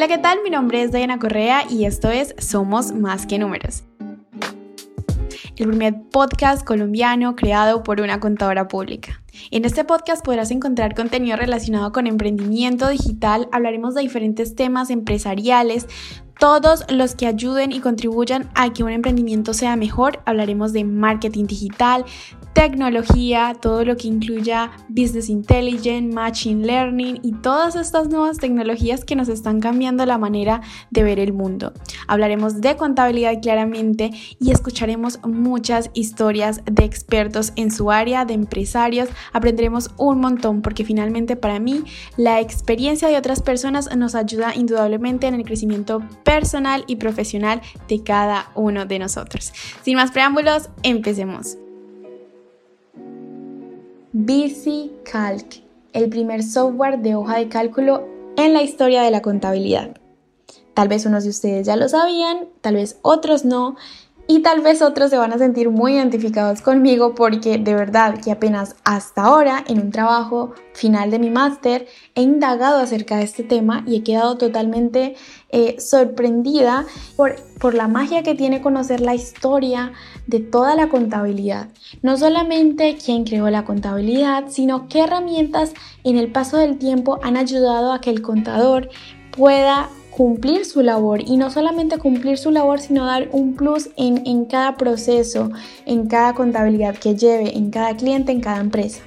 Hola, ¿qué tal? Mi nombre es Diana Correa y esto es Somos Más que Números. El primer podcast colombiano creado por una contadora pública. En este podcast podrás encontrar contenido relacionado con emprendimiento digital, hablaremos de diferentes temas empresariales, todos los que ayuden y contribuyan a que un emprendimiento sea mejor. Hablaremos de marketing digital, tecnología, todo lo que incluya business intelligence, machine learning y todas estas nuevas tecnologías que nos están cambiando la manera de ver el mundo. Hablaremos de contabilidad claramente y escucharemos muchas historias de expertos en su área, de empresarios. Aprenderemos un montón porque finalmente para mí la experiencia de otras personas nos ayuda indudablemente en el crecimiento personal y profesional de cada uno de nosotros. Sin más preámbulos, empecemos. Calc, el primer software de hoja de cálculo en la historia de la contabilidad. Tal vez unos de ustedes ya lo sabían, tal vez otros no, y tal vez otros se van a sentir muy identificados conmigo porque de verdad que apenas hasta ahora en un trabajo final de mi máster he indagado acerca de este tema y he quedado totalmente eh, sorprendida por, por la magia que tiene conocer la historia de toda la contabilidad. No solamente quién creó la contabilidad, sino qué herramientas en el paso del tiempo han ayudado a que el contador pueda cumplir su labor y no solamente cumplir su labor, sino dar un plus en, en cada proceso, en cada contabilidad que lleve, en cada cliente, en cada empresa.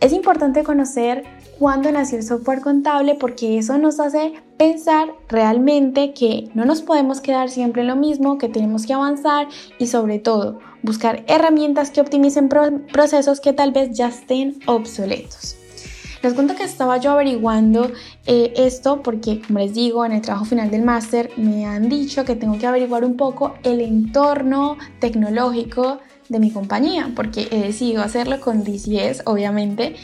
Es importante conocer cuándo nació el software contable porque eso nos hace pensar realmente que no nos podemos quedar siempre en lo mismo, que tenemos que avanzar y sobre todo buscar herramientas que optimicen procesos que tal vez ya estén obsoletos. Les cuento que estaba yo averiguando eh, esto porque, como les digo, en el trabajo final del máster me han dicho que tengo que averiguar un poco el entorno tecnológico de mi compañía, porque he decidido hacerlo con DCS, obviamente,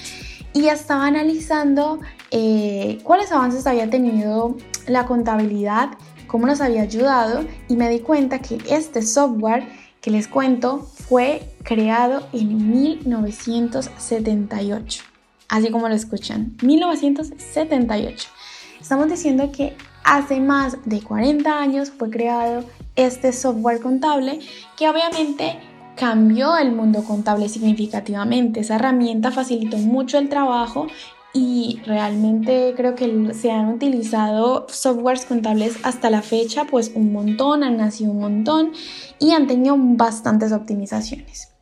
y estaba analizando eh, cuáles avances había tenido la contabilidad, cómo nos había ayudado, y me di cuenta que este software que les cuento fue creado en 1978 así como lo escuchan, 1978. Estamos diciendo que hace más de 40 años fue creado este software contable que obviamente cambió el mundo contable significativamente. Esa herramienta facilitó mucho el trabajo y realmente creo que se han utilizado softwares contables hasta la fecha, pues un montón, han nacido un montón y han tenido bastantes optimizaciones.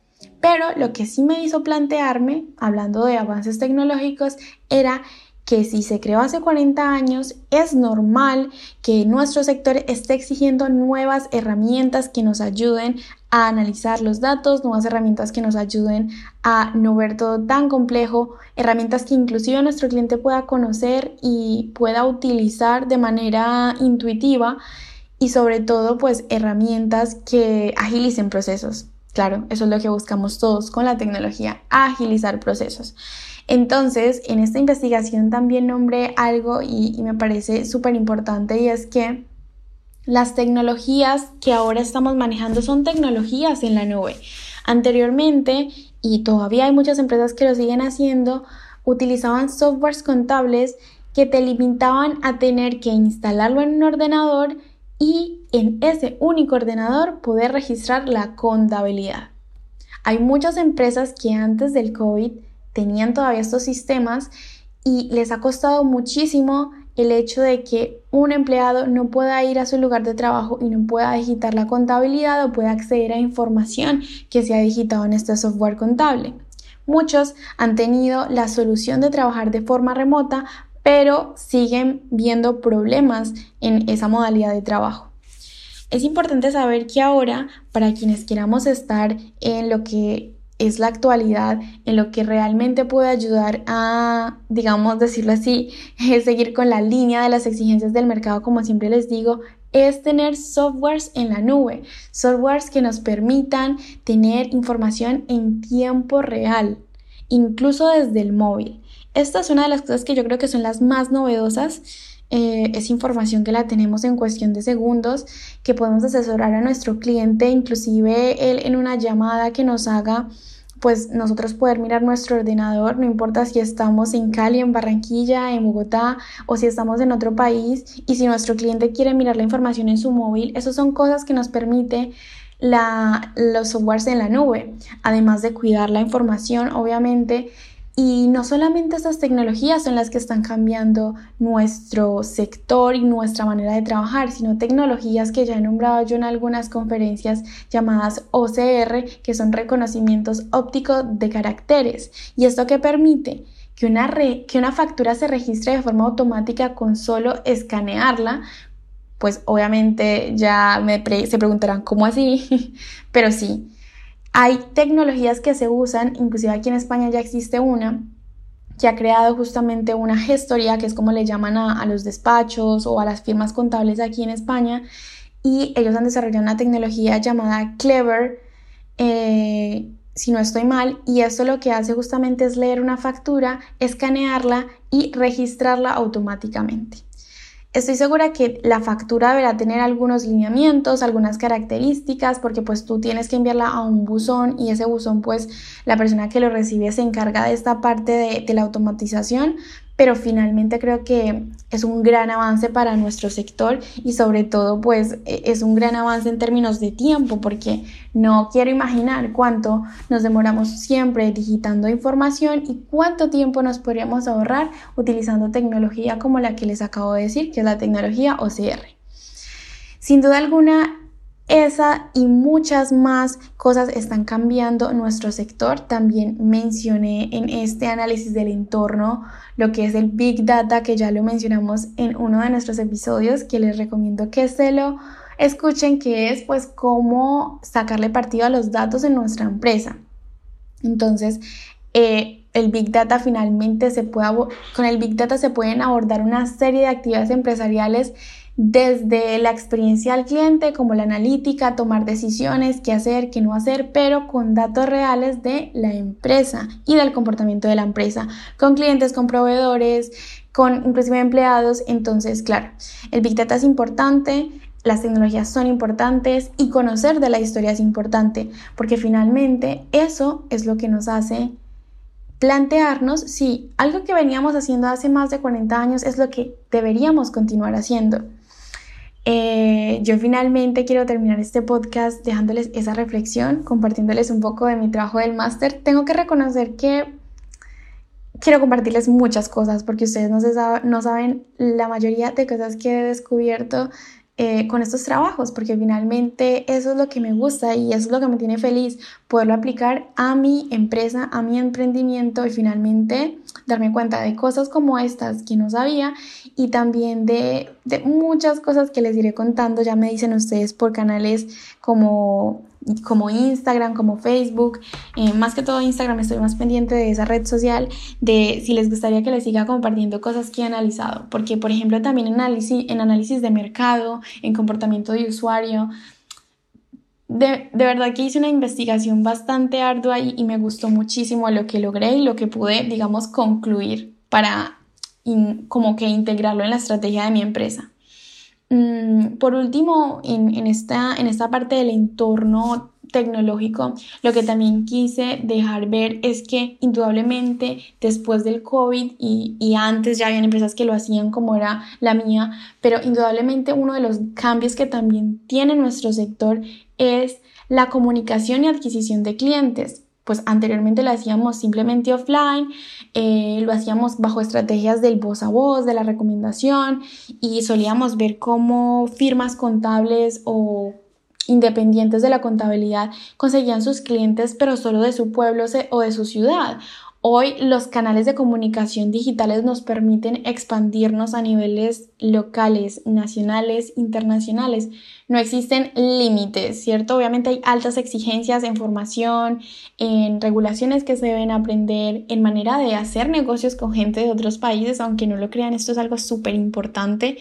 Pero lo que sí me hizo plantearme, hablando de avances tecnológicos, era que si se creó hace 40 años, es normal que nuestro sector esté exigiendo nuevas herramientas que nos ayuden a analizar los datos, nuevas herramientas que nos ayuden a no ver todo tan complejo, herramientas que inclusive nuestro cliente pueda conocer y pueda utilizar de manera intuitiva y sobre todo pues herramientas que agilicen procesos. Claro, eso es lo que buscamos todos con la tecnología, agilizar procesos. Entonces, en esta investigación también nombré algo y, me parece súper importante y es que las tecnologías que ahora estamos manejando son tecnologías en la nube. Anteriormente, y todavía hay muchas empresas que lo siguen haciendo, utilizaban softwares contables que te limitaban a tener que instalarlo en un ordenador y en ese único ordenador poder registrar la contabilidad. Hay muchas empresas que antes del COVID tenían todavía estos sistemas y les ha costado muchísimo el hecho de que un empleado no pueda ir a su lugar de trabajo y no pueda digitar la contabilidad o pueda acceder a información que se ha digitado en este software contable. Muchos han tenido la solución de trabajar de forma remota pero siguen viendo problemas en esa modalidad de trabajo. Es importante saber que ahora, para quienes queramos estar en lo que es la actualidad, en lo que realmente puede ayudar a, digamos, decirlo así, seguir con la línea de las exigencias del mercado, como siempre les digo, es tener softwares en la nube, softwares que nos permitan tener información en tiempo real, incluso desde el móvil. Esta es una de las cosas que yo creo que son las más novedosas. Eh, es información que la tenemos en cuestión de segundos, que podemos asesorar a nuestro cliente, inclusive él en una llamada que nos haga pues nosotros poder mirar nuestro ordenador, no importa si estamos en Cali, en Barranquilla, en Bogotá o si estamos en otro país y si nuestro cliente quiere mirar la información en su móvil, esas son cosas que nos permite los softwares en la nube, además de cuidar la información, obviamente, y no solamente estas tecnologías son las que están cambiando nuestro sector y nuestra manera de trabajar, sino tecnologías que ya he nombrado yo en algunas conferencias llamadas OCR, que son reconocimientos ópticos de caracteres. ¿Y esto que permite? Que una, que una factura se registre de forma automática con solo escanearla, pues obviamente ya me se preguntarán cómo así, pero sí, hay tecnologías que se usan, inclusive aquí en España ya existe una, que ha creado justamente una gestoría, que es como le llaman a, los despachos o a las firmas contables aquí en España, y ellos han desarrollado una tecnología llamada Clever, eh, si no estoy mal, y esto lo que hace justamente es leer una factura, escanearla y registrarla automáticamente. Estoy segura que la factura deberá tener algunos lineamientos, algunas características, porque pues tú tienes que enviarla a un buzón y ese buzón pues la persona que lo recibe se encarga de esta parte de, de la automatización, pero finalmente creo que es un gran avance para nuestro sector y sobre todo pues e, es un gran avance en términos de tiempo porque no quiero imaginar cuánto nos demoramos siempre digitando información y cuánto tiempo nos podríamos ahorrar utilizando tecnología como la que les acabo de decir que es la tecnología OCR. Sin duda alguna esa y muchas más cosas están cambiando nuestro sector. También mencioné en este análisis del entorno lo que es el Big Data, que ya lo mencionamos en uno de nuestros episodios, que les recomiendo que se lo escuchen, que es pues cómo sacarle partido a los datos en nuestra empresa. Entonces, eh, el Big Data finalmente se puede, con el Big Data se pueden abordar una serie de actividades empresariales desde la experiencia al cliente, como la analítica, tomar decisiones, qué hacer, qué no hacer, pero con datos reales de la empresa y del comportamiento de la empresa, con clientes, con proveedores, con inclusive empleados. Entonces, claro, el Big Data es importante, las tecnologías son importantes y conocer de la historia es importante, porque finalmente eso es lo que nos hace plantearnos si algo que veníamos haciendo hace más de 40 años es lo que deberíamos continuar haciendo. Eh, yo finalmente quiero terminar este podcast dejándoles esa reflexión, compartiéndoles un poco de mi trabajo del máster. Tengo que reconocer que quiero compartirles muchas cosas porque ustedes no, no saben la mayoría de cosas que he descubierto eh, con estos trabajos, porque finalmente eso es lo que me gusta y eso es lo que me tiene feliz, poderlo aplicar a mi empresa, a mi emprendimiento y finalmente darme cuenta de cosas como estas que no sabía y también de, de muchas cosas que les iré contando, ya me dicen ustedes por canales como como Instagram, como Facebook, eh, más que todo Instagram estoy más pendiente de esa red social, de si les gustaría que les siga compartiendo cosas que he analizado, porque por ejemplo también en análisis, en análisis de mercado, en comportamiento de usuario, de, de, verdad que hice una investigación bastante ardua y, y, me gustó muchísimo lo que logré y lo que pude, digamos, concluir para como que integrarlo en la estrategia de mi empresa. Mm, por último, en, esta, en esta parte del entorno tecnológico, lo que también quise dejar ver es que indudablemente después del COVID y, y, antes ya habían empresas que lo hacían como era la mía, pero indudablemente uno de los cambios que también tiene nuestro sector es la comunicación y adquisición de clientes pues anteriormente lo hacíamos simplemente offline, eh, lo hacíamos bajo estrategias del voz a voz, de la recomendación y solíamos ver cómo firmas contables o independientes de la contabilidad conseguían sus clientes pero solo de su pueblo o de su ciudad Hoy los canales de comunicación digitales nos permiten expandirnos a niveles locales, nacionales, internacionales. No existen límites, ¿cierto? Obviamente hay altas exigencias en formación, en regulaciones que se deben aprender, en manera de hacer negocios con gente de otros países, aunque no lo crean, esto es algo súper importante.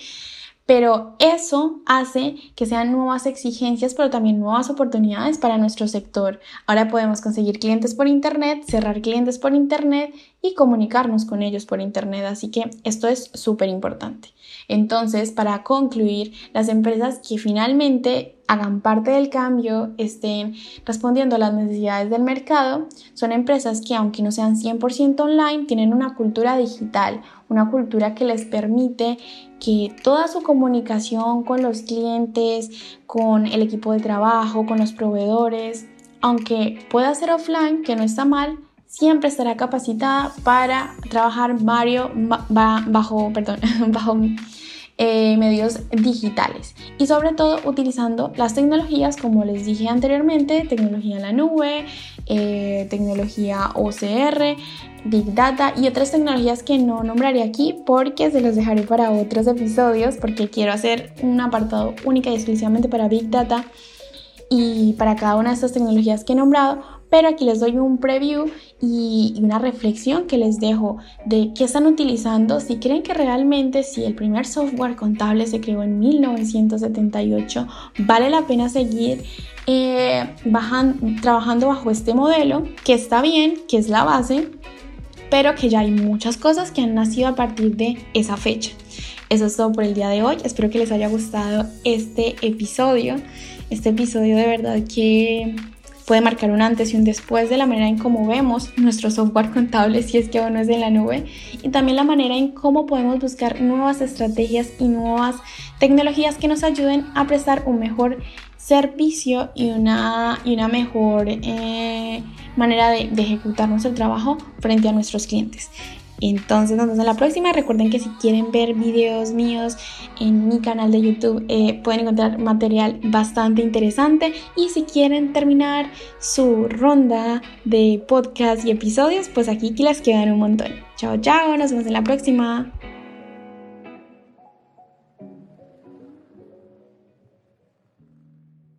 Pero eso hace que sean nuevas exigencias, pero también nuevas oportunidades para nuestro sector. Ahora podemos conseguir clientes por Internet, cerrar clientes por Internet y comunicarnos con ellos por Internet. Así que esto es súper importante. Entonces, para concluir, las empresas que finalmente hagan parte del cambio, estén respondiendo a las necesidades del mercado, son empresas que aunque no sean 100% online, tienen una cultura digital, una cultura que les permite que toda su comunicación con los clientes, con el equipo de trabajo, con los proveedores, aunque pueda ser offline, que no está mal, siempre estará capacitada para trabajar bajo, perdón, bajo eh, medios digitales. Y sobre todo utilizando las tecnologías como les dije anteriormente, tecnología en la nube, eh, tecnología OCR, Big Data y otras tecnologías que no nombraré aquí porque se los dejaré para otros episodios porque quiero hacer un apartado única y exclusivamente para Big Data y para cada una de estas tecnologías que he nombrado, pero aquí les doy un preview y una reflexión que les dejo de qué están utilizando, si creen que realmente si el primer software contable se creó en 1978, vale la pena seguir eh, trabajando bajo este modelo, que está bien, que es la base, pero que ya hay muchas cosas que han nacido a partir de esa fecha. Eso es todo por el día de hoy. Espero que les haya gustado este episodio. Este episodio de verdad que puede marcar un antes y un después de la manera en cómo vemos nuestro software contable si es que aún no es de la nube y también la manera en cómo podemos buscar nuevas estrategias y nuevas tecnologías que nos ayuden a prestar un mejor servicio y una, y una mejor eh, manera de, de ejecutar nuestro trabajo frente a nuestros clientes. Entonces nos vemos en la próxima. Recuerden que si quieren ver videos míos en mi canal de YouTube eh, pueden encontrar material bastante interesante. Y si quieren terminar su ronda de podcast y episodios, pues aquí que les quedan un montón. Chao, chao, nos vemos en la próxima.